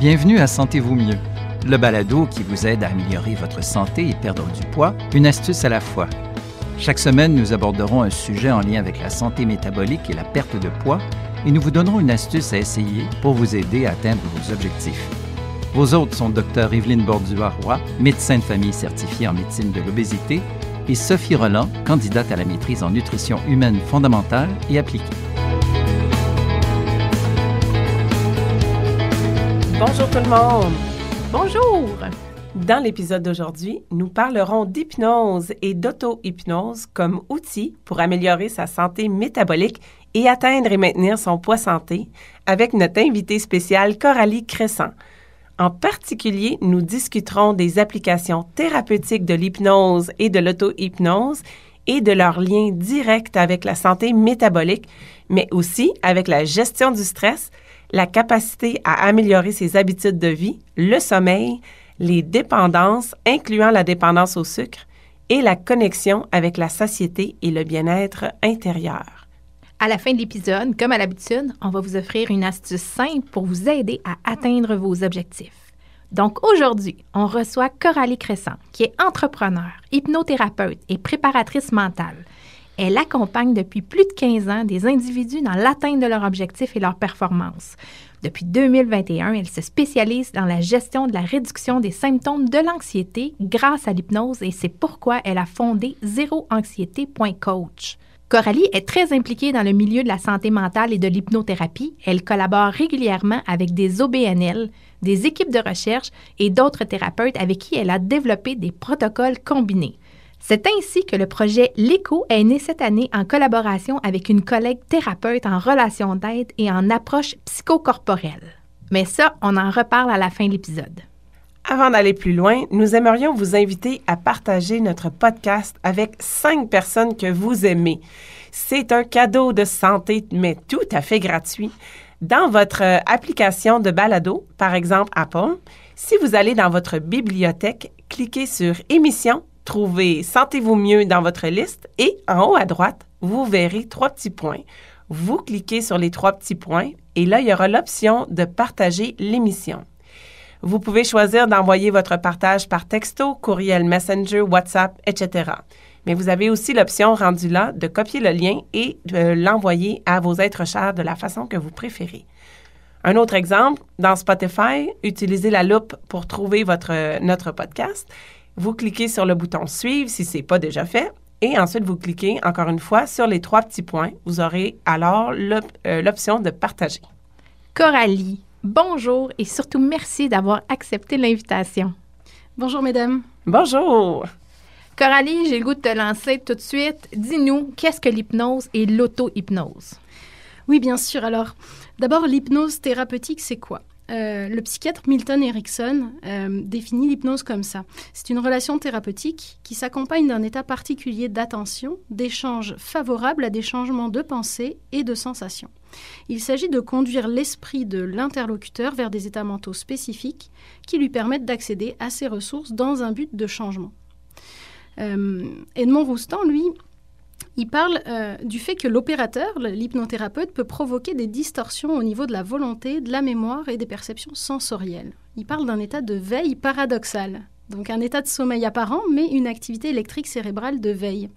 Bienvenue à Sentez-vous mieux, le balado qui vous aide à améliorer votre santé et perdre du poids, une astuce à la fois. Chaque semaine, nous aborderons un sujet en lien avec la santé métabolique et la perte de poids et nous vous donnerons une astuce à essayer pour vous aider à atteindre vos objectifs. Vos hôtes sont Dr Evelyne Bordua-Roy, médecin de famille certifié en médecine de l'obésité, et Sophie Roland, candidate à la maîtrise en nutrition humaine fondamentale et appliquée. Bonjour tout le monde. Bonjour. Dans l'épisode d'aujourd'hui, nous parlerons d'hypnose et d'auto-hypnose comme outil pour améliorer sa santé métabolique et atteindre et maintenir son poids santé avec notre invitée spéciale Coralie Crescent. En particulier, nous discuterons des applications thérapeutiques de l'hypnose et de l'auto-hypnose et de leur lien direct avec la santé métabolique, mais aussi avec la gestion du stress, la capacité à améliorer ses habitudes de vie, le sommeil, les dépendances, incluant la dépendance au sucre, et la connexion avec la satiété et le bien-être intérieur. À la fin de l'épisode, comme à l'habitude, on va vous offrir une astuce simple pour vous aider à atteindre vos objectifs. Donc aujourd'hui, on reçoit Coralie Crescent, qui est entrepreneur, hypnothérapeute et préparatrice mentale. Elle accompagne depuis plus de 15 ans des individus dans l'atteinte de leurs objectifs et leurs performances. Depuis 2021, elle se spécialise dans la gestion de la réduction des symptômes de l'anxiété grâce à l'hypnose et c'est pourquoi elle a fondé zéroanxiété.coach. Coralie est très impliquée dans le milieu de la santé mentale et de l'hypnothérapie. Elle collabore régulièrement avec des OBNL, des équipes de recherche et d'autres thérapeutes avec qui elle a développé des protocoles combinés. C'est ainsi que le projet LECO est né cette année en collaboration avec une collègue thérapeute en relation d'aide et en approche psychocorporelle. Mais ça, on en reparle à la fin de l'épisode. Avant d'aller plus loin, nous aimerions vous inviter à partager notre podcast avec cinq personnes que vous aimez. C'est un cadeau de santé, mais tout à fait gratuit. Dans votre application de balado, par exemple Apple, si vous allez dans votre bibliothèque, cliquez sur Émissions Trouvez Sentez-vous mieux dans votre liste et en haut à droite, vous verrez trois petits points. Vous cliquez sur les trois petits points et là, il y aura l'option de partager l'émission. Vous pouvez choisir d'envoyer votre partage par texto, courriel Messenger, WhatsApp, etc. Mais vous avez aussi l'option rendue là de copier le lien et de l'envoyer à vos êtres chers de la façon que vous préférez. Un autre exemple, dans Spotify, utilisez la loupe pour trouver votre, notre podcast vous cliquez sur le bouton Suivre si ce n'est pas déjà fait. Et ensuite, vous cliquez encore une fois sur les trois petits points. Vous aurez alors euh, l'option de partager. Coralie, bonjour et surtout merci d'avoir accepté l'invitation. Bonjour, mesdames. Bonjour. Coralie, j'ai le goût de te lancer tout de suite. Dis-nous, qu'est-ce que l'hypnose et l'auto-hypnose? Oui, bien sûr. Alors, d'abord, l'hypnose thérapeutique, c'est quoi? Euh, le psychiatre Milton Erickson euh, définit l'hypnose comme ça. C'est une relation thérapeutique qui s'accompagne d'un état particulier d'attention, d'échange favorable à des changements de pensée et de sensations. Il s'agit de conduire l'esprit de l'interlocuteur vers des états mentaux spécifiques qui lui permettent d'accéder à ses ressources dans un but de changement. Euh, Edmond Roustan, lui, il parle euh, du fait que l'opérateur, l'hypnothérapeute, peut provoquer des distorsions au niveau de la volonté, de la mémoire et des perceptions sensorielles. Il parle d'un état de veille paradoxal, donc un état de sommeil apparent, mais une activité électrique cérébrale de veille.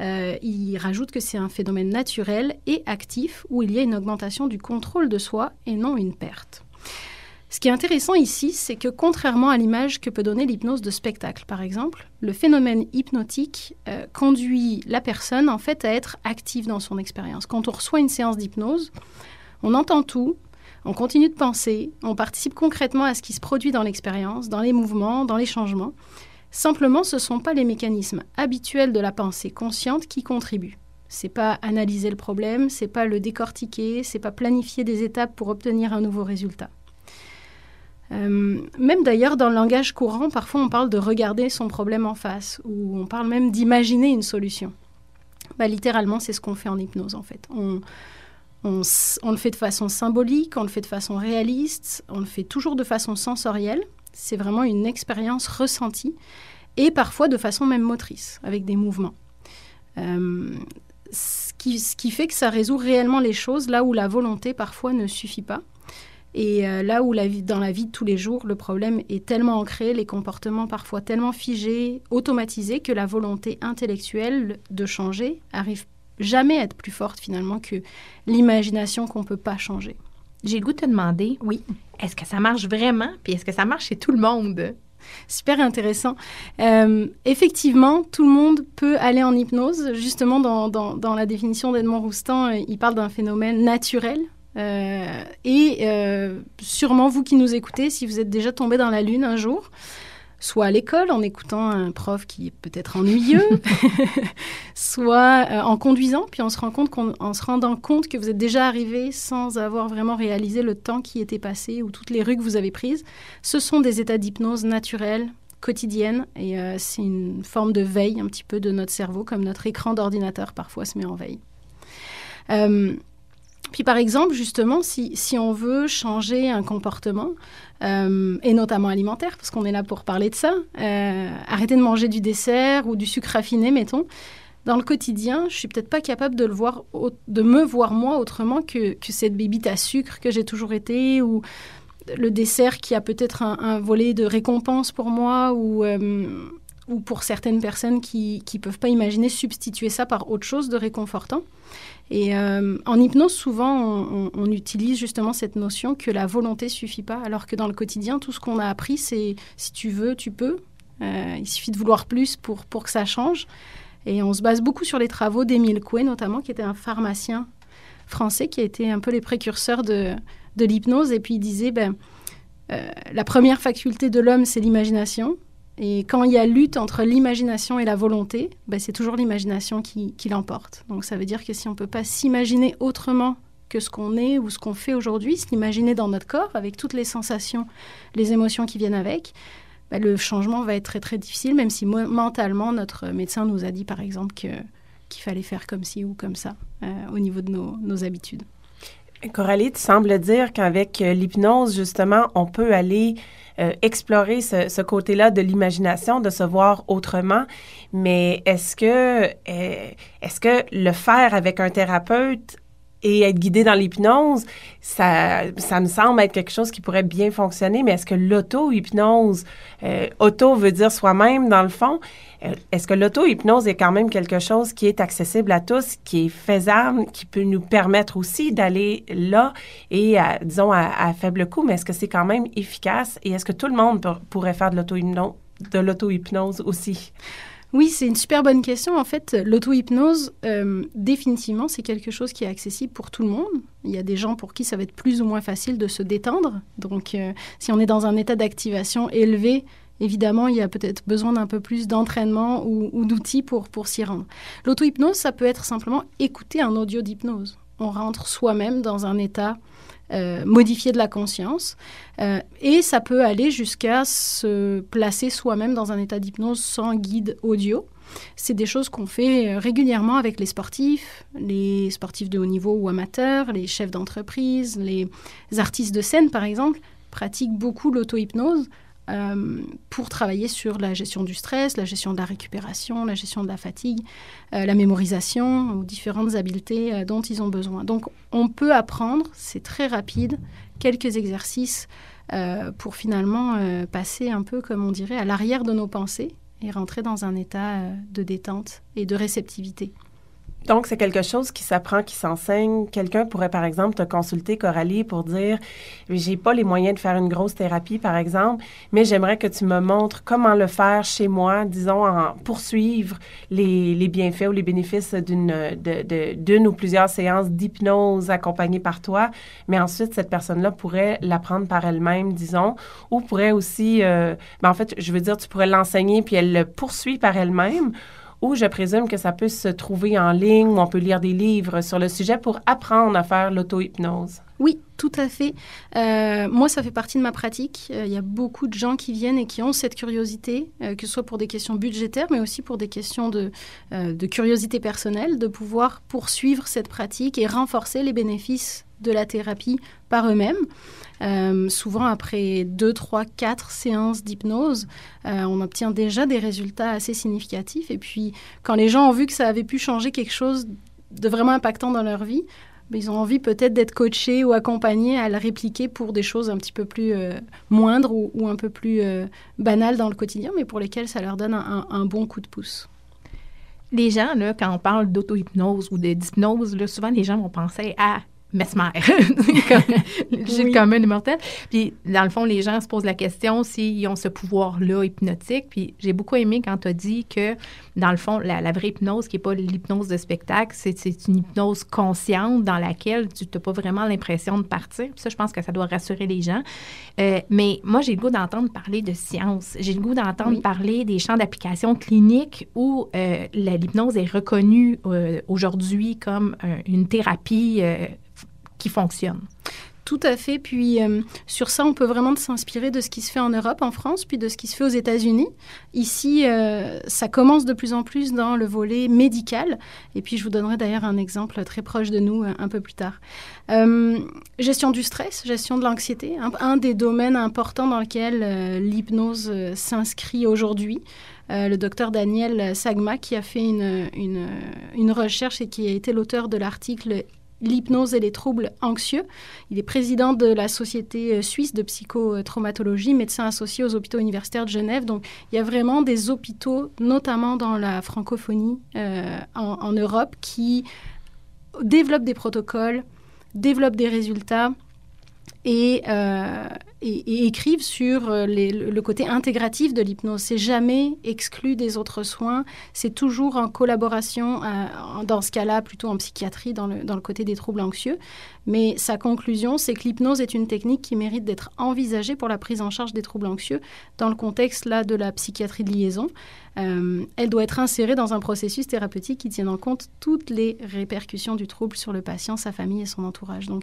Euh, il rajoute que c'est un phénomène naturel et actif où il y a une augmentation du contrôle de soi et non une perte. Ce qui est intéressant ici, c'est que contrairement à l'image que peut donner l'hypnose de spectacle, par exemple, le phénomène hypnotique euh, conduit la personne en fait à être active dans son expérience. Quand on reçoit une séance d'hypnose, on entend tout, on continue de penser, on participe concrètement à ce qui se produit dans l'expérience, dans les mouvements, dans les changements. Simplement, ce ne sont pas les mécanismes habituels de la pensée consciente qui contribuent. C'est pas analyser le problème, c'est pas le décortiquer, c'est pas planifier des étapes pour obtenir un nouveau résultat. Euh, même d'ailleurs, dans le langage courant, parfois on parle de regarder son problème en face, ou on parle même d'imaginer une solution. Bah, littéralement, c'est ce qu'on fait en hypnose, en fait. On, le fait de façon symbolique, on le fait de façon réaliste, on le fait toujours de façon sensorielle. C'est vraiment une expérience ressentie, et parfois de façon même motrice, avec des mouvements. Euh, ce qui fait que ça résout réellement les choses là où la volonté parfois ne suffit pas. Et euh, là où la vie, dans la vie de tous les jours, le problème est tellement ancré, les comportements parfois tellement figés, automatisés, que la volonté intellectuelle de changer arrive jamais à être plus forte finalement que l'imagination qu'on ne peut pas changer. J'ai le goût de te demander, Oui. est-ce que ça marche vraiment? Puis est-ce que ça marche chez tout le monde? Super intéressant. Euh, effectivement, tout le monde peut aller en hypnose. Justement, dans, dans- dans la définition d'Edmond Roustan, euh, il parle d'un phénomène naturel. Euh, et euh, sûrement, vous qui nous écoutez, si vous êtes déjà tombé dans la lune un jour, soit à l'école en écoutant un prof qui est peut-être ennuyeux, soit euh, en conduisant, puis on se rendant compte que vous êtes déjà arrivé sans avoir vraiment réalisé le temps qui était passé ou toutes les rues que vous avez prises, ce sont des états d'hypnose naturels, quotidiennes, et c'est une forme de veille un petit peu de notre cerveau, comme notre écran d'ordinateur parfois se met en veille. Puis par exemple, justement, si, si on veut changer un comportement, euh, et notamment alimentaire, parce qu'on est là pour parler de ça, euh, arrêter de manger du dessert ou du sucre raffiné, mettons, dans le quotidien, je suis peut-être pas capable de le voir, de me voir moi autrement que, que cette bébite à sucre que j'ai toujours été, ou le dessert qui a peut-être un, un volet de récompense pour moi, ou, euh, ou pour certaines personnes qui ne peuvent pas imaginer substituer ça par autre chose de réconfortant. Et euh, en hypnose, souvent, on, utilise justement cette notion que la volonté suffit pas, alors que dans le quotidien, tout ce qu'on a appris, c'est si tu veux, tu peux. Euh, il suffit de vouloir plus pour, pour que ça change. Et on se base beaucoup sur les travaux d'Émile Coué, notamment, qui était un pharmacien français, qui a été un peu les précurseurs de, de l'hypnose. Et puis il disait, ben, euh, la première faculté de l'homme, c'est l'imagination. Et quand il y a lutte entre l'imagination et la volonté, ben, c'est toujours l'imagination qui, l'emporte. Donc ça veut dire que si on ne peut pas s'imaginer autrement que ce qu'on est ou ce qu'on fait aujourd'hui, s'imaginer dans notre corps avec toutes les sensations, les émotions qui viennent avec, ben, le changement va être très très difficile, même si mentalement notre médecin nous a dit par exemple qu'il fallait faire comme ci ou comme ça euh, au niveau de nos, nos habitudes. Coralie, tu sembles dire qu'avec l'hypnose, justement, on peut aller euh, explorer ce, ce côté-là de l'imagination, de se voir autrement. Mais est-ce que, euh, est-ce que le faire avec un thérapeute et être guidé dans l'hypnose, ça, ça me semble être quelque chose qui pourrait bien fonctionner, mais est-ce que l'auto-hypnose, euh, auto veut dire soi-même dans le fond, euh, est-ce que l'auto-hypnose est quand même quelque chose qui est accessible à tous, qui est faisable, qui peut nous permettre aussi d'aller là et, disons, à, faible coût, mais est-ce que c'est quand même efficace et est-ce que tout le monde pour- pourrait faire de de l'auto-hypnose aussi? Oui, c'est une super bonne question. En fait, l'auto-hypnose, euh, définitivement, c'est quelque chose qui est accessible pour tout le monde. Il y a des gens pour qui ça va être plus ou moins facile de se détendre. Donc, euh, si on est dans un état d'activation élevé, évidemment, il y a peut-être besoin d'un peu plus d'entraînement ou, ou d'outils pour, pour s'y rendre. L'auto-hypnose, ça peut être simplement écouter un audio d'hypnose. On rentre soi-même dans un état euh, modifié de la conscience. Euh, et ça peut aller jusqu'à se placer soi-même dans un état d'hypnose sans guide audio. C'est des choses qu'on fait euh, régulièrement avec les sportifs, les sportifs de haut niveau ou amateurs, les chefs d'entreprise, les artistes de scène par exemple, pratiquent beaucoup l'auto-hypnose euh, pour travailler sur la gestion du stress, la gestion de la récupération, la gestion de la fatigue, euh, la mémorisation ou différentes habiletés euh, dont ils ont besoin. Donc on peut apprendre, c'est très rapide, quelques exercices pour finalement passer un peu, comme on dirait, à l'arrière de nos pensées et rentrer dans un état de détente et de réceptivité. Donc, c'est quelque chose qui s'apprend, qui s'enseigne. Quelqu'un pourrait, par exemple, te consulter, Coralie, pour dire j'ai pas les moyens de faire une grosse thérapie, par exemple, mais j'aimerais que tu me montres comment le faire chez moi, disons, en poursuivre les, les bienfaits ou les bénéfices d'une ou plusieurs séances d'hypnose accompagnées par toi. Mais ensuite, cette personne-là pourrait l'apprendre par elle-même, disons, ou pourrait aussi, euh, ben, en fait, je veux dire, tu pourrais l'enseigner puis elle le poursuit par elle-même ou je présume que ça peut se trouver en ligne ou on peut lire des livres sur le sujet pour apprendre à faire l'auto-hypnose. Oui, tout à fait. Euh, moi, ça fait partie de ma pratique. Euh, Il y a beaucoup de gens qui viennent et qui ont cette curiosité, euh, que ce soit pour des questions budgétaires, mais aussi pour des questions de, de curiosité personnelle, de pouvoir poursuivre cette pratique et renforcer les bénéfices de la thérapie par eux-mêmes. Euh, souvent, après deux, trois, quatre séances d'hypnose, euh, on obtient déjà des résultats assez significatifs. Et puis, quand les gens ont vu que ça avait pu changer quelque chose de vraiment impactant dans leur vie, ils ont envie peut-être d'être coachés ou accompagnés à le répliquer pour des choses un petit peu plus moindres ou, un peu plus banales dans le quotidien, mais pour lesquelles ça leur donne un, un bon coup de pouce. Les gens, là, quand on parle d'auto-hypnose ou d'hypnose, souvent les gens vont penser à mesmer, j'ai le commun immortel. Puis, dans le fond, les gens se posent la question s'ils ont ce pouvoir-là hypnotique. Puis, j'ai beaucoup aimé quand tu as dit que, dans le fond, la, vraie hypnose, qui n'est pas l'hypnose de spectacle, c'est une hypnose consciente dans laquelle tu n'as pas vraiment l'impression de partir. Puis ça, je pense que ça doit rassurer les gens. Euh, mais moi, j'ai le goût d'entendre parler de science. J'ai le goût d'entendre parler des champs d'application cliniques où euh, l'hypnose est reconnue euh, aujourd'hui comme une thérapie qui fonctionne. Tout à fait. Puis euh, sur ça, on peut vraiment s'inspirer de ce qui se fait en Europe, en France, puis de ce qui se fait aux États-Unis. Ici, euh, ça commence de plus en plus dans le volet médical. Et puis je vous donnerai d'ailleurs un exemple très proche de nous euh, un peu plus tard. gestion du stress, gestion de l'anxiété, un, des domaines importants dans lequel l'hypnose s'inscrit aujourd'hui. le docteur Daniel Sagma, qui a fait une, une, une, recherche et qui a été l'auteur de l'article l'hypnose et les troubles anxieux. Il est président de la Société euh, suisse de psychotraumatologie, médecin associé aux hôpitaux universitaires de Genève. Donc, il y a vraiment des hôpitaux, notamment dans la francophonie euh, en, Europe, qui développent des protocoles, développent des résultats et, euh, et, écrivent sur euh, le côté intégratif de l'hypnose. C'est jamais exclu des autres soins, c'est toujours en collaboration, euh, dans ce cas-là plutôt en psychiatrie, dans le, dans le côté des troubles anxieux. Mais sa conclusion, c'est que l'hypnose est une technique qui mérite d'être envisagée pour la prise en charge des troubles anxieux dans le contexte là de la psychiatrie de liaison. Euh, elle doit être insérée dans un processus thérapeutique qui tienne en compte toutes les répercussions du trouble sur le patient, sa famille et son entourage. Donc,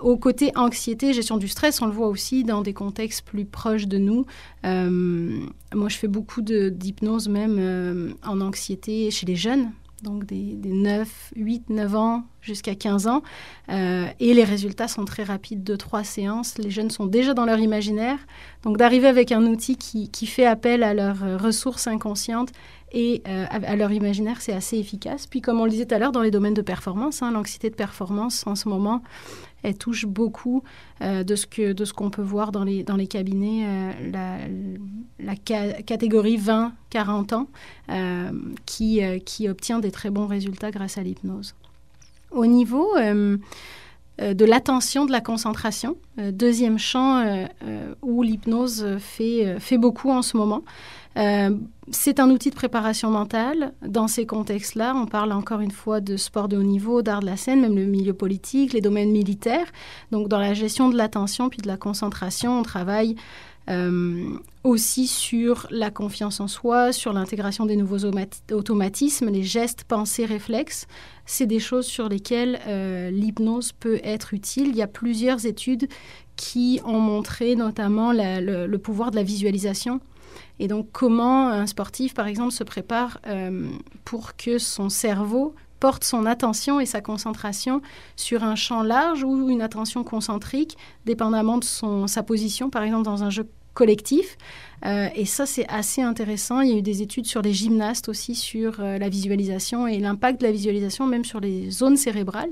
au côté anxiété, gestion du stress, on le voit aussi dans des contextes plus proches de nous. Euh, moi, je fais beaucoup d'hypnose même euh, en anxiété chez les jeunes, donc des, 9, 8, 9 ans jusqu'à 15 ans. Euh, et les résultats sont très rapides, de trois séances. Les jeunes sont déjà dans leur imaginaire. Donc d'arriver avec un outil qui, qui, fait appel à leurs ressources inconscientes et à leur imaginaire, c'est assez efficace. Puis comme on le disait tout à l'heure, dans les domaines de performance, hein, l'anxiété de performance en ce moment, elle touche beaucoup euh, de ce que de ce qu'on peut voir dans les dans les cabinets euh, la, catégorie 20-40 ans euh, qui qui obtient des très bons résultats grâce à l'hypnose. Au niveau de l'attention, de la concentration, deuxième champ où l'hypnose fait fait beaucoup en ce moment. Euh, c'est un outil de préparation mentale. Dans ces contextes-là, on parle encore une fois de sport de haut niveau, d'art de la scène, même le milieu politique, les domaines militaires. Donc, dans la gestion de l'attention puis de la concentration, on travaille euh, aussi sur la confiance en soi, sur l'intégration des nouveaux automatismes, les gestes, pensées, réflexes. C'est des choses sur lesquelles euh, l'hypnose peut être utile. Il y a plusieurs études qui ont montré notamment le, pouvoir de la visualisation et donc, comment un sportif, par exemple, se prépare euh, pour que son cerveau porte son attention et sa concentration sur un champ large ou une attention concentrique, dépendamment de son, sa position, par exemple, dans un jeu collectif? Euh, et ça, c'est assez intéressant. Il y a eu des études sur les gymnastes aussi, sur euh, la visualisation et l'impact de la visualisation, même sur les zones cérébrales.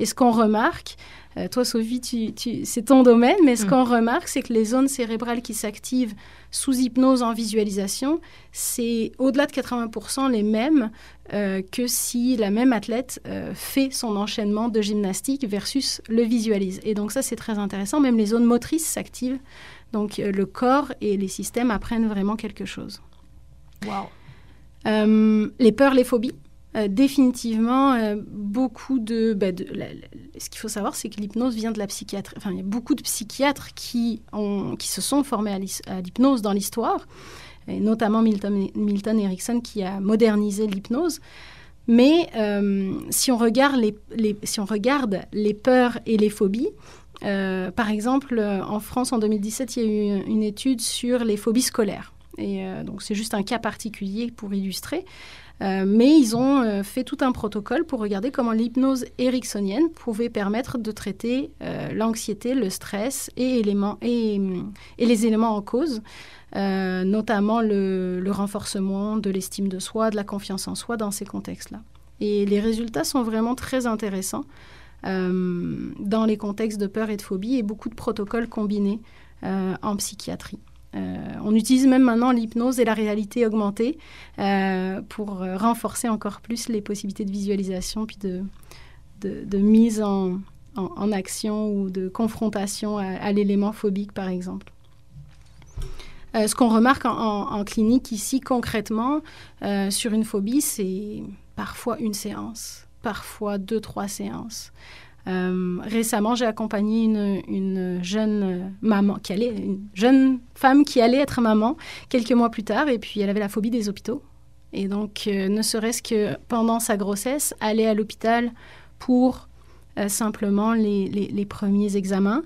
Et ce qu'on remarque, euh, toi, Sophie, c'est ton domaine, mais ce mm. qu'on remarque, c'est que les zones cérébrales qui s'activent sous hypnose en visualisation, c'est au-delà de 80% les mêmes euh, que si la même athlète euh, fait son enchaînement de gymnastique versus le visualise. Et donc ça, c'est très intéressant. Même les zones motrices s'activent. Donc le corps et les systèmes apprennent vraiment quelque chose. Wow. les peurs, les phobies. Euh, définitivement, euh, beaucoup de... Bah, ce qu'il faut savoir, c'est que l'hypnose vient de la psychiatrie. Enfin, il y a beaucoup de psychiatres qui, ont, qui se sont formés à l'hypnose dans l'histoire, et notamment Milton, Milton Erickson qui a modernisé l'hypnose. Mais euh, si, on regarde les, si on regarde les peurs et les phobies, par exemple, en France, en 2017, il y a eu une étude sur les phobies scolaires. Et donc, c'est juste un cas particulier pour illustrer. Euh, mais ils ont euh, fait tout un protocole pour regarder comment l'hypnose ericksonienne pouvait permettre de traiter euh, l'anxiété, le stress et, les éléments en cause, notamment le, renforcement de l'estime de soi, de la confiance en soi dans ces contextes-là. Et les résultats sont vraiment très intéressants. dans les contextes de peur et de phobie et beaucoup de protocoles combinés en psychiatrie. On utilise même maintenant l'hypnose et la réalité augmentée pour renforcer encore plus les possibilités de visualisation puis de, mise en, action ou de confrontation à l'élément phobique, par exemple. Euh, ce qu'on remarque en, clinique ici concrètement euh, sur une phobie, c'est parfois une séance, parfois deux, trois séances. Euh, récemment, j'ai accompagné une, jeune maman qui allait, une jeune femme qui allait être maman quelques mois plus tard, et puis elle avait la phobie des hôpitaux. Et donc, ne serait-ce que pendant sa grossesse, aller à l'hôpital pour simplement les, premiers examens,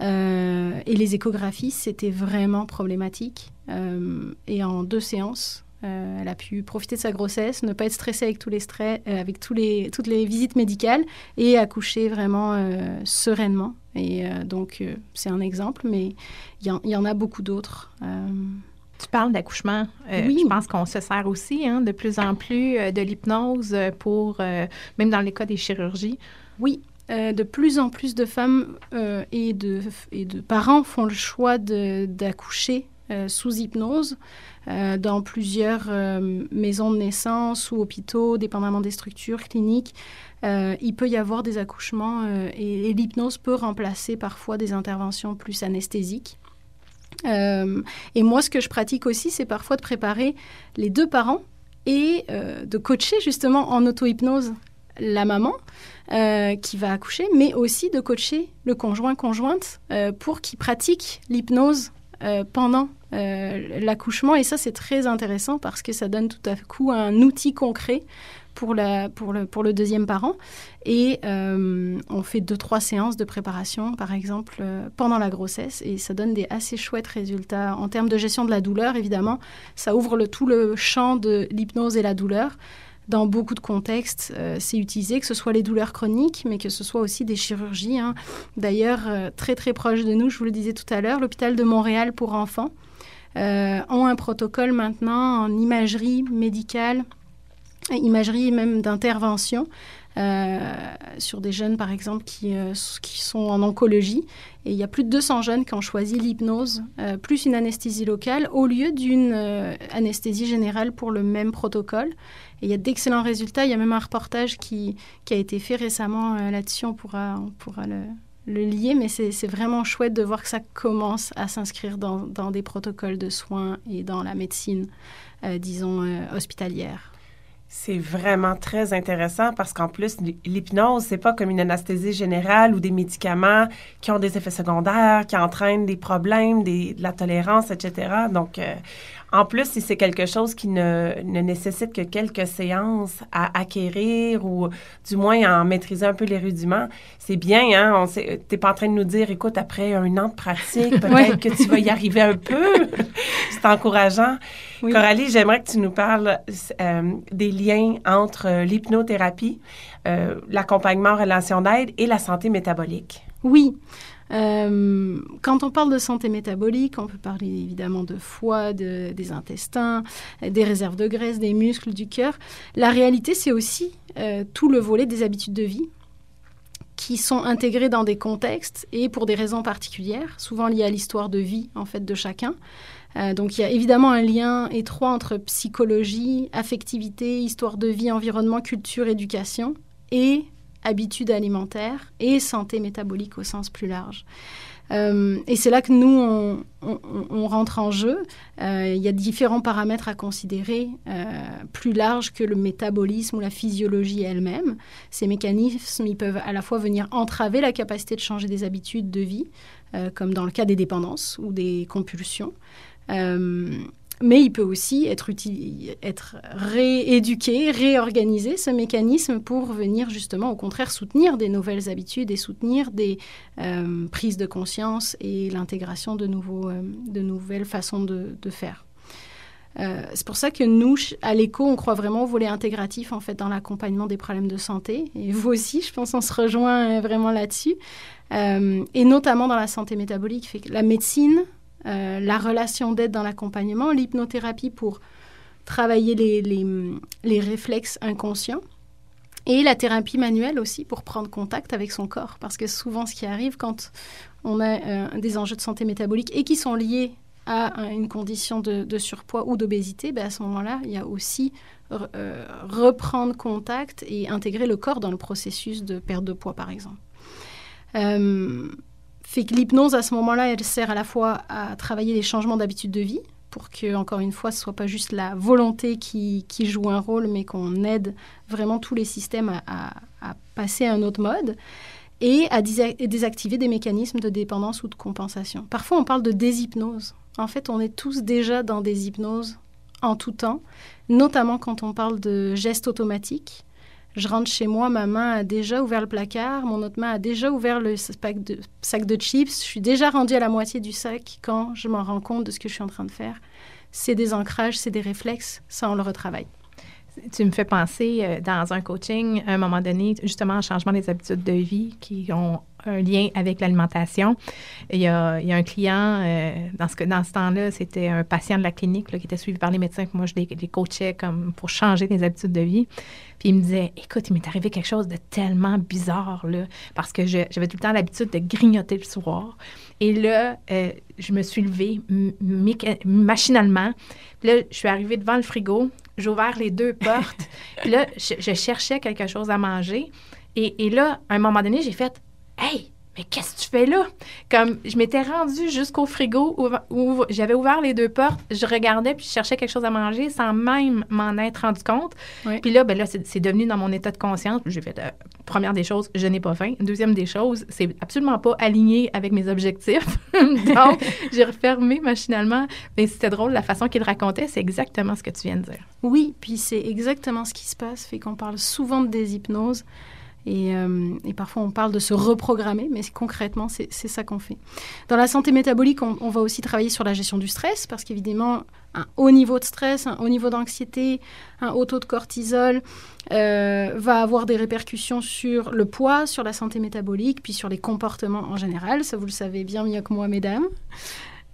euh, et les échographies, c'était vraiment problématique. Euh, et en deux séances, euh, elle a pu profiter de sa grossesse, ne pas être stressée avec tous les stress, avec tous les, toutes les visites médicales et accoucher vraiment sereinement. Et donc, c'est un exemple, mais il y, en a beaucoup d'autres. Tu parles d'accouchement. oui. Je pense qu'on se sert aussi hein, de plus en plus de l'hypnose pour, même dans les cas des chirurgies. Oui, euh, de plus en plus de femmes euh, et, de, et, de, parents font le choix d'accoucher euh, sous hypnose dans plusieurs maisons de naissance ou hôpitaux, dépendamment des structures cliniques. il peut y avoir des accouchements et, l'hypnose peut remplacer parfois des interventions plus anesthésiques. et moi, ce que je pratique aussi, c'est parfois de préparer les deux parents et de coacher justement en auto-hypnose la maman euh, qui va accoucher, mais aussi de coacher le conjoint-conjointe euh, pour qu'il pratique l'hypnose euh, pendant l'accouchement. Et ça, c'est très intéressant parce que ça donne tout à coup un outil concret pour, la, pour, le, pour le deuxième parent. Et on fait deux, trois séances de préparation, par exemple, pendant la grossesse. Et ça donne des assez chouettes résultats en termes de gestion de la douleur, évidemment. Ça ouvre le, tout le champ de l'hypnose et la douleur dans beaucoup de contextes, euh, c'est utilisé, que ce soit les douleurs chroniques, mais que ce soit aussi des chirurgies. Hein. D'ailleurs, euh, très très proche de nous, je vous le disais tout à l'heure, l'hôpital de Montréal pour enfants euh, ont un protocole maintenant en imagerie médicale, imagerie même d'intervention, sur des jeunes, par exemple, qui, qui, sont en oncologie. Et il y a plus de 200 jeunes qui ont choisi l'hypnose, plus une anesthésie locale, au lieu d'une anesthésie générale pour le même protocole. Et il y a d'excellents résultats. Il y a même un reportage qui, qui a été fait récemment euh, là-dessus. On pourra, on pourra le, le lier, mais c'est vraiment chouette de voir que ça commence à s'inscrire dans, dans, des protocoles de soins et dans la médecine, euh, disons, euh, hospitalière. C'est vraiment très intéressant parce qu'en plus, l'hypnose, c'est pas comme une anesthésie générale ou des médicaments qui ont des effets secondaires, qui entraînent des problèmes, de la tolérance, etc. Donc, en plus, si c'est quelque chose qui ne, ne, nécessite que quelques séances à acquérir ou du moins à en maîtriser un peu les rudiments, c'est bien, hein? Tu n'es pas en train de nous dire, écoute, après un an de pratique, peut-être que tu vas y arriver un peu. c'est encourageant. Coralie, j'aimerais que tu nous parles euh, des liens entre l'hypnothérapie, euh, l'accompagnement en relation d'aide et la santé métabolique. Oui. Euh, quand on parle de santé métabolique, on peut parler évidemment de foie, des intestins, des réserves de graisse, des muscles, du cœur. La réalité, c'est aussi euh, tout le volet des habitudes de vie qui sont intégrées dans des contextes et pour des raisons particulières, souvent liées à l'histoire de vie en fait de chacun. Euh, donc il y a évidemment un lien étroit entre psychologie, affectivité, histoire de vie, environnement, culture, éducation et habitudes alimentaires et santé métabolique au sens plus large. Euh, et c'est là que nous, on, rentre en jeu. Euh, il y a différents paramètres à considérer euh, plus larges que le métabolisme ou la physiologie elle-même. Ces mécanismes, ils peuvent à la fois venir entraver la capacité de changer des habitudes de vie, comme dans le cas des dépendances ou des compulsions mais il peut aussi être, rééduqué, réorganisé, ce mécanisme, pour venir justement, au contraire, soutenir des nouvelles habitudes et soutenir des euh, prises de conscience et l'intégration de, euh, de nouvelles façons de, faire. Euh, c'est pour ça que nous, à l'ECO, on croit vraiment au volet intégratif en fait dans l'accompagnement des problèmes de santé. Et vous aussi, je pense, on se rejoint vraiment là-dessus. et notamment dans la santé métabolique, la médecine, euh, la relation d'aide dans l'accompagnement, l'hypnothérapie pour travailler les, réflexes inconscients Et la thérapie manuelle aussi pour prendre contact avec son corps. Parce que souvent, ce qui arrive quand on a euh, des enjeux de santé métabolique et qui sont liés à une condition de, surpoids ou d'obésité, ben à ce moment-là, il y a aussi euh, reprendre contact et intégrer le corps dans le processus de perte de poids, par exemple. Euh, fait que l'hypnose, à ce moment-là, elle sert à la fois à travailler les changements d'habitude de vie, pour que, encore une fois, ce soit pas juste la volonté qui, joue un rôle, mais qu'on aide vraiment tous les systèmes à, passer à un autre mode et à désactiver des mécanismes de dépendance ou de compensation. Parfois, on parle de déshypnose. En fait, on est tous déjà dans des hypnoses en tout temps, notamment quand on parle de gestes automatiques. Je rentre chez moi, ma main a déjà ouvert le placard, mon autre main a déjà ouvert le sac de, chips. Je suis déjà rendue à la moitié du sac quand je m'en rends compte de ce que je suis en train de faire. C'est des ancrages, c'est des réflexes, ça on le retravaille. Tu me fais penser euh, dans un coaching, à un moment donné, justement, un changement des habitudes de vie qui ont un lien avec l'alimentation. Il, y a, un client, euh, dans ce, dans ce temps-là, c'était un patient de la clinique qui était suivi par les médecins, que moi, je les, coachais comme pour changer des habitudes de vie. Puis il me disait, écoute, il m'est arrivé quelque chose de tellement bizarre, là, parce que j'avais tout le temps l'habitude de grignoter le soir. Et là, euh, je me suis levée machinalement. Puis là, je suis arrivée devant le frigo, j'ai ouvert les deux portes. puis là, je, cherchais quelque chose à manger. Et, et là, à un moment donné, j'ai fait Hey, mais qu'est-ce que tu fais là? Comme je m'étais rendue jusqu'au frigo où, j'avais ouvert les deux portes, je regardais puis je cherchais quelque chose à manger sans même m'en être rendu compte. Puis là, ben là, c'est devenu dans mon état de conscience. J'ai fait, euh, première des choses, je n'ai pas faim. Deuxième des choses, c'est absolument pas aligné avec mes objectifs. Donc, j'ai refermé machinalement. Mais c'était drôle, la façon qu'il racontait, c'est exactement ce que tu viens de dire. Oui, puis c'est exactement ce qui se passe. Fait qu'on parle souvent de Euh, et, parfois, on parle de se reprogrammer, mais concrètement, c'est ça qu'on fait. Dans la santé métabolique, on, va aussi travailler sur la gestion du stress, parce qu'évidemment, un haut niveau de stress, un haut niveau d'anxiété, un haut taux de cortisol euh, va avoir des répercussions sur le poids, sur la santé métabolique, puis sur les comportements en général. Ça, vous le savez bien mieux que moi, mesdames.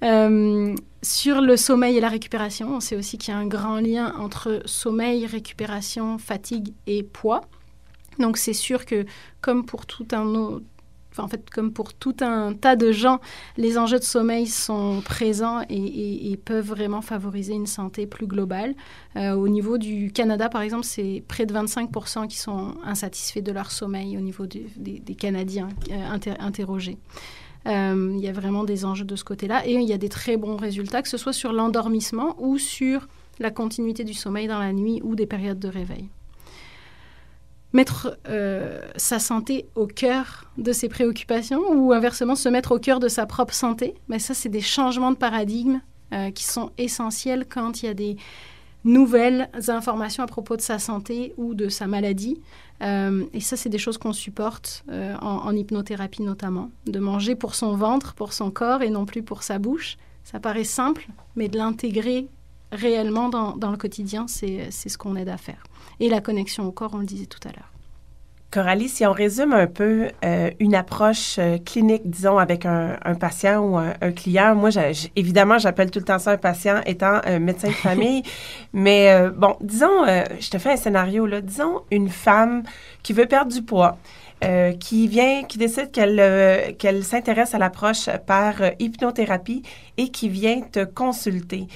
Euh, sur le sommeil et la récupération, on sait aussi qu'il y a un grand lien entre sommeil, récupération, fatigue et poids. Donc c'est sûr que comme pour tout un autre en fait, comme pour tout un tas de gens, les enjeux de sommeil sont présents et, peuvent vraiment favoriser une santé plus globale. Euh, au niveau du Canada, par exemple, c'est près de 25% qui sont insatisfaits de leur sommeil au niveau des, Canadiens euh, interrogés. Euh, il y a vraiment des enjeux de ce côté-là et il y a des très bons résultats, que ce soit sur l'endormissement ou sur la continuité du sommeil dans la nuit ou des périodes de réveil mettre euh, sa santé au cœur de ses préoccupations ou inversement se mettre au cœur de sa propre santé? Mais ça, c'est des changements de paradigme euh, qui sont essentiels quand il y a des nouvelles informations à propos de sa santé ou de sa maladie. Euh, et ça, c'est des choses qu'on supporte en, en, hypnothérapie notamment. De manger pour son ventre, pour son corps et non plus pour sa bouche. Ça paraît simple, mais de l'intégrer réellement dans, dans le quotidien, c'est ce qu'on aide à faire et la connexion au corps, on le disait tout à l'heure. Coralie, si on résume un peu euh, une approche euh, clinique, disons, avec un, patient ou un, client, moi, évidemment, j'appelle tout le temps ça un patient étant médecin de famille, mais euh, bon, disons, je te fais un scénario, là, disons une femme qui veut perdre du poids, qui vient, qui décide qu'elle qu'elle s'intéresse à l'approche par hypnothérapie et qui vient te consulter.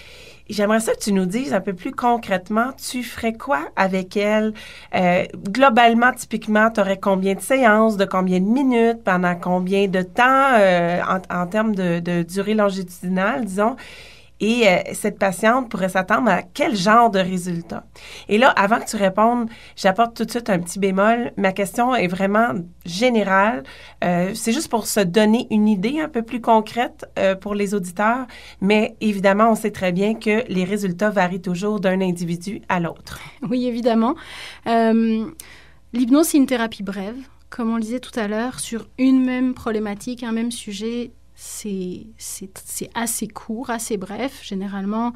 J'aimerais ça que tu nous dises un peu plus concrètement, tu ferais quoi avec elle? Euh, globalement, typiquement, tu aurais combien de séances, de combien de minutes, pendant combien de temps euh, en, termes de, de durée longitudinale, disons? Et euh, cette patiente pourrait s'attendre à quel genre de résultat? Et là, avant que tu répondes, j'apporte tout de suite un petit bémol. Ma question est vraiment générale. Euh, c'est juste pour se donner une idée un peu plus concrète euh, pour les auditeurs. Mais évidemment, on sait très bien que les résultats varient toujours d'un individu à l'autre. Oui, évidemment. L'hypnose, c'est une thérapie brève comme on le disait tout à l'heure, sur une même problématique, un même sujet, c'est assez court, assez bref, généralement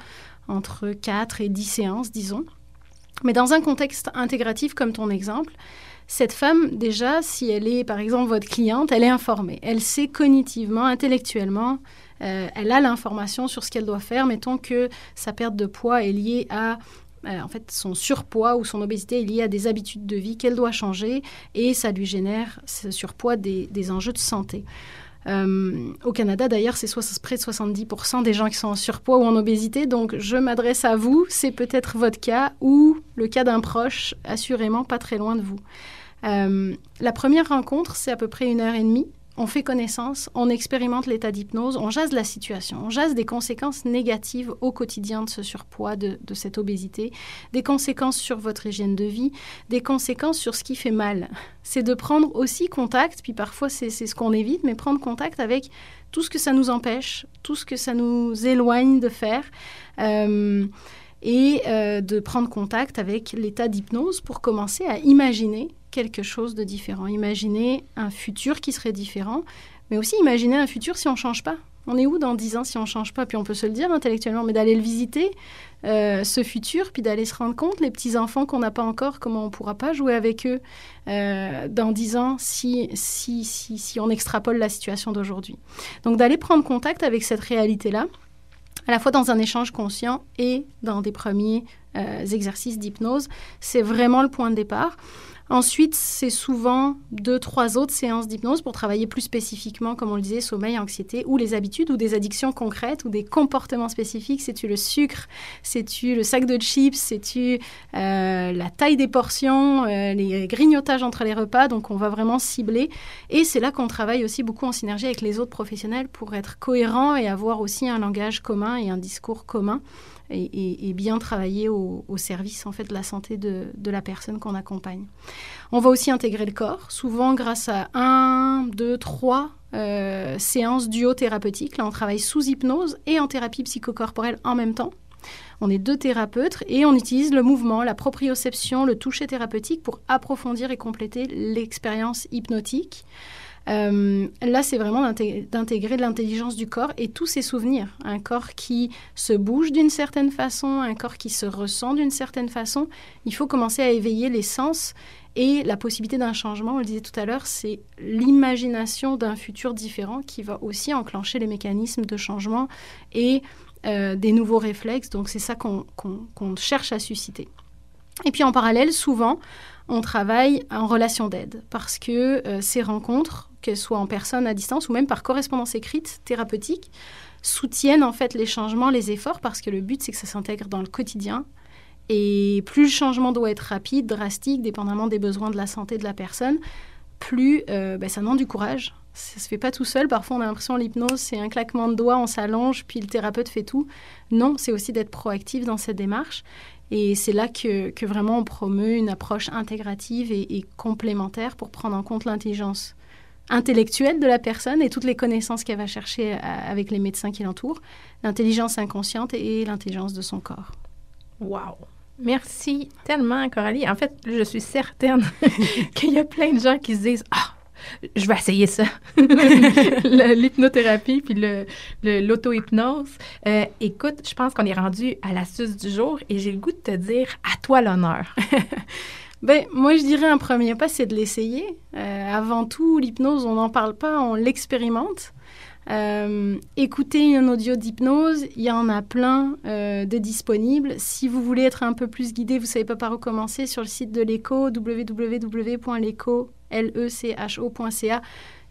entre 4 et 10 séances, disons. Mais dans un contexte intégratif comme ton exemple, cette femme, déjà, si elle est par exemple votre cliente, elle est informée. Elle sait cognitivement, intellectuellement, euh, elle a l'information sur ce qu'elle doit faire. Mettons que sa perte de poids est liée à euh, en fait, son surpoids ou son obésité est lié à des habitudes de vie qu'elle doit changer et ça lui génère ce surpoids des, enjeux de santé. Euh, au Canada, d'ailleurs, c'est près de 70% des gens qui sont en surpoids ou en obésité. Donc, je m'adresse à vous. C'est peut-être votre cas ou le cas d'un proche, assurément pas très loin de vous. Euh, la première rencontre, c'est à peu près une heure et demie on fait connaissance, on expérimente l'état d'hypnose, on jase la situation, on jase des conséquences négatives au quotidien de ce surpoids, de, cette obésité, des conséquences sur votre hygiène de vie, des conséquences sur ce qui fait mal. C'est de prendre aussi contact, puis parfois c'est ce qu'on évite, mais prendre contact avec tout ce que ça nous empêche, tout ce que ça nous éloigne de faire. Euh, et euh, de prendre contact avec l'état d'hypnose pour commencer à imaginer quelque chose de différent. Imaginer un futur qui serait différent, mais aussi imaginer un futur si on ne change pas. On est où dans dix ans si on ne change pas? Puis on peut se le dire intellectuellement, mais d'aller le visiter, euh, ce futur, puis d'aller se rendre compte, les petits-enfants qu'on n'a pas encore, comment on ne pourra pas jouer avec eux euh, dans dix ans si, si, si, si on extrapole la situation d'aujourd'hui. Donc d'aller prendre contact avec cette réalité-là, à la fois dans un échange conscient et dans des premiers euh, exercices d'hypnose, c'est vraiment le point de départ. Ensuite, c'est souvent deux, trois autres séances d'hypnose pour travailler plus spécifiquement, comme on le disait, sommeil, anxiété, ou les habitudes, ou des addictions concrètes, ou des comportements spécifiques. C'est-tu le sucre? C'est-tu le sac de chips? C'est-tu euh, la taille des portions? Euh, Les grignotages entre les repas? Donc, on va vraiment cibler. Et c'est là qu'on travaille aussi beaucoup en synergie avec les autres professionnels pour être cohérent et avoir aussi un langage commun et un discours commun et, bien travailler au, service en fait de la santé de, la personne qu'on accompagne. On va aussi intégrer le corps, souvent grâce à un, deux, trois euh, séances duo-thérapeutiques. Là, on travaille sous hypnose et en thérapie psychocorporelle en même temps. On est deux thérapeutes et on utilise le mouvement, la proprioception, le toucher thérapeutique pour approfondir et compléter l'expérience hypnotique. Euh, là, c'est vraiment d'intégrer l'intelligence du corps et tous ses souvenirs. Un corps qui se bouge d'une certaine façon, un corps qui se ressent d'une certaine façon. Il faut commencer à éveiller les sens et la possibilité d'un changement, on le disait tout à l'heure, c'est l'imagination d'un futur différent qui va aussi enclencher les mécanismes de changement et euh, des nouveaux réflexes. Donc c'est ça qu'on cherche à susciter. Et puis en parallèle, souvent, on travaille en relation d'aide parce que euh, ces rencontres qu'elles soient en personne, à distance ou même par correspondance écrite thérapeutique, soutiennent en fait les changements, les efforts, parce que le but c'est que ça s'intègre dans le quotidien. Et plus le changement doit être rapide, drastique, dépendamment des besoins de la santé de la personne, plus euh, ben, ça demande du courage. Ça se fait pas tout seul. Parfois, on a l'impression l'hypnose, c'est un claquement de doigts, on s'allonge, puis le thérapeute fait tout. Non, c'est aussi d'être proactif dans cette démarche. Et c'est là que, vraiment on promeut une approche intégrative et, complémentaire pour prendre en compte l'intelligence intellectuelle de la personne et toutes les connaissances qu'elle va chercher avec les médecins qui l'entourent, l'intelligence inconsciente et l'intelligence de son corps. Wow! Merci tellement, Coralie. En fait, je suis certaine qu'il y a plein de gens qui se disent Ah, je vais essayer ça. L'hypnothérapie puis l'auto-hypnose. Euh, écoute, je pense qu'on est rendu à l'astuce du jour et j'ai le goût de te dire à toi l'honneur. Ben, moi, je dirais un premier pas, c'est de l'essayer. Euh, avant tout, l'hypnose, on n'en parle pas, on l'expérimente. Euh, écoutez un audio d'hypnose, il y en a plein euh, de disponibles. Si vous voulez être un peu plus guidé, vous ne savez pas par où commencer, sur le site de l'écho, www.lecho.ca,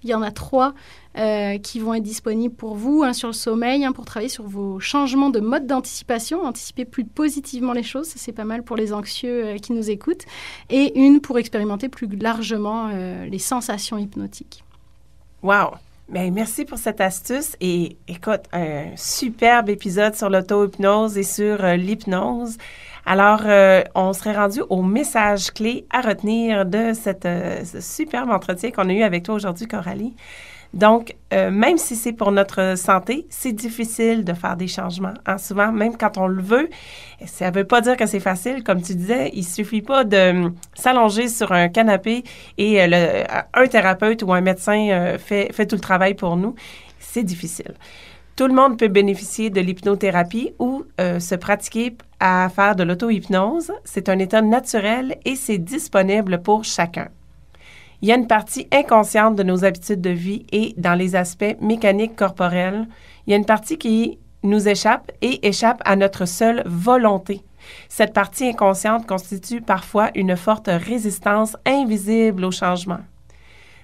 il y en a trois euh, qui vont être disponibles pour vous. Un sur le sommeil, un pour travailler sur vos changements de mode d'anticipation, anticiper plus positivement les choses, c'est pas mal pour les anxieux euh, qui nous écoutent. Et une pour expérimenter plus largement euh, les sensations hypnotiques. Wow! Ben, merci pour cette astuce et écoute, un superbe épisode sur l'auto-hypnose et sur l'hypnose. Alors, euh, on serait rendu au message clé à retenir de cette, euh, ce superbe entretien qu'on a eu avec toi aujourd'hui, Coralie. Donc, euh, même si c'est pour notre santé, c'est difficile de faire des changements. Hein. Souvent, même quand on le veut, ça ne veut pas dire que c'est facile. Comme tu disais, il suffit pas de s'allonger sur un canapé et un thérapeute ou un médecin fait tout le travail pour nous. C'est difficile. Tout le monde peut bénéficier de l'hypnothérapie ou se pratiquer à faire de l'auto-hypnose. C'est un état naturel et c'est disponible pour chacun. Il y a une partie inconsciente de nos habitudes de vie et dans les aspects mécaniques corporels, il y a une partie qui nous échappe et échappe à notre seule volonté. Cette partie inconsciente constitue parfois une forte résistance invisible au changement.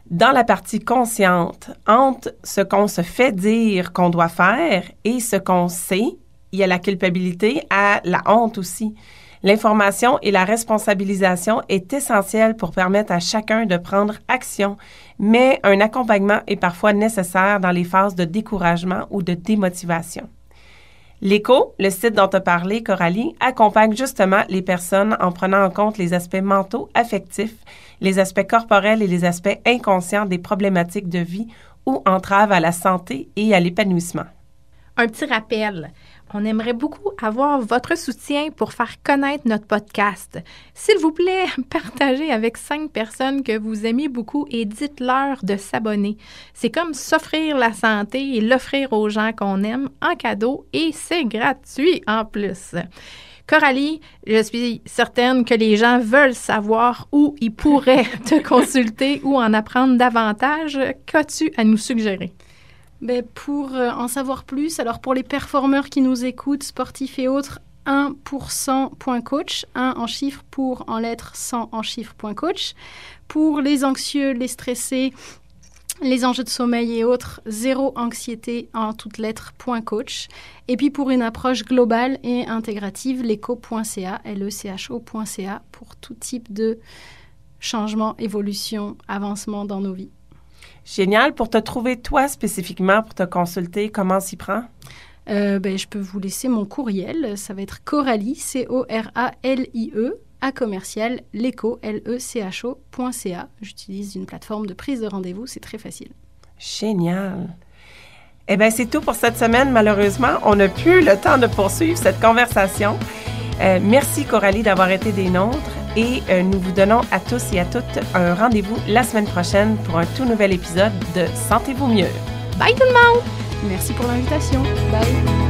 Dans la partie consciente, entre ce qu'on se fait dire qu'on doit faire et ce qu'on sait, il y a la culpabilité, à la honte aussi. L'information et la responsabilisation est essentielle pour permettre à chacun de prendre action, mais un accompagnement est parfois nécessaire dans les phases de découragement ou de démotivation. L'ECO, le site dont tu parlé, Coralie, accompagne justement les personnes en prenant en compte les aspects mentaux, affectifs, les aspects corporels et les aspects inconscients des problématiques de vie ou entravent à la santé et à l'épanouissement. Un petit rappel. On aimerait beaucoup avoir votre soutien pour faire connaître notre podcast. S'il vous plaît, partagez avec cinq personnes que vous aimez beaucoup et dites-leur de s'abonner. C'est comme s'offrir la santé et l'offrir aux gens qu'on aime en cadeau et c'est gratuit en plus. Coralie, je suis certaine que les gens veulent savoir où ils pourraient te consulter ou en apprendre davantage. Qu'as-tu à nous suggérer? Ben, pour euh, en savoir plus, alors pour les performeurs qui nous écoutent, sportifs et autres, 1%.coach, 1 en chiffres pour en lettres, 100 en chiffres.coach. Pour les anxieux, les stressés, les enjeux de sommeil et autres, zéro anxiété en toutes lettres, point coach. Et puis pour une approche globale et intégrative, l'éco.ca, L-E-C-H-O.ca, pour tout type de changement, évolution, avancement dans nos vies. Génial. Pour te trouver, toi, spécifiquement, pour te consulter, comment s'y prend? Euh, ben, je peux vous laisser mon courriel. Ça va être Coralie, C-O-R-A-L-I-E, à commercial, leco, L-E-C-H-O.ca. J'utilise une plateforme de prise de rendez-vous. C'est très facile. Génial. Eh bien, c'est tout pour cette semaine. Malheureusement, on n'a plus le temps de poursuivre cette conversation. Euh, merci, Coralie, d'avoir été des nôtres et euh, nous vous donnons à tous et à toutes un rendez-vous la semaine prochaine pour un tout nouvel épisode de Sentez-vous mieux. Bye tout le monde! Merci pour l'invitation. Bye!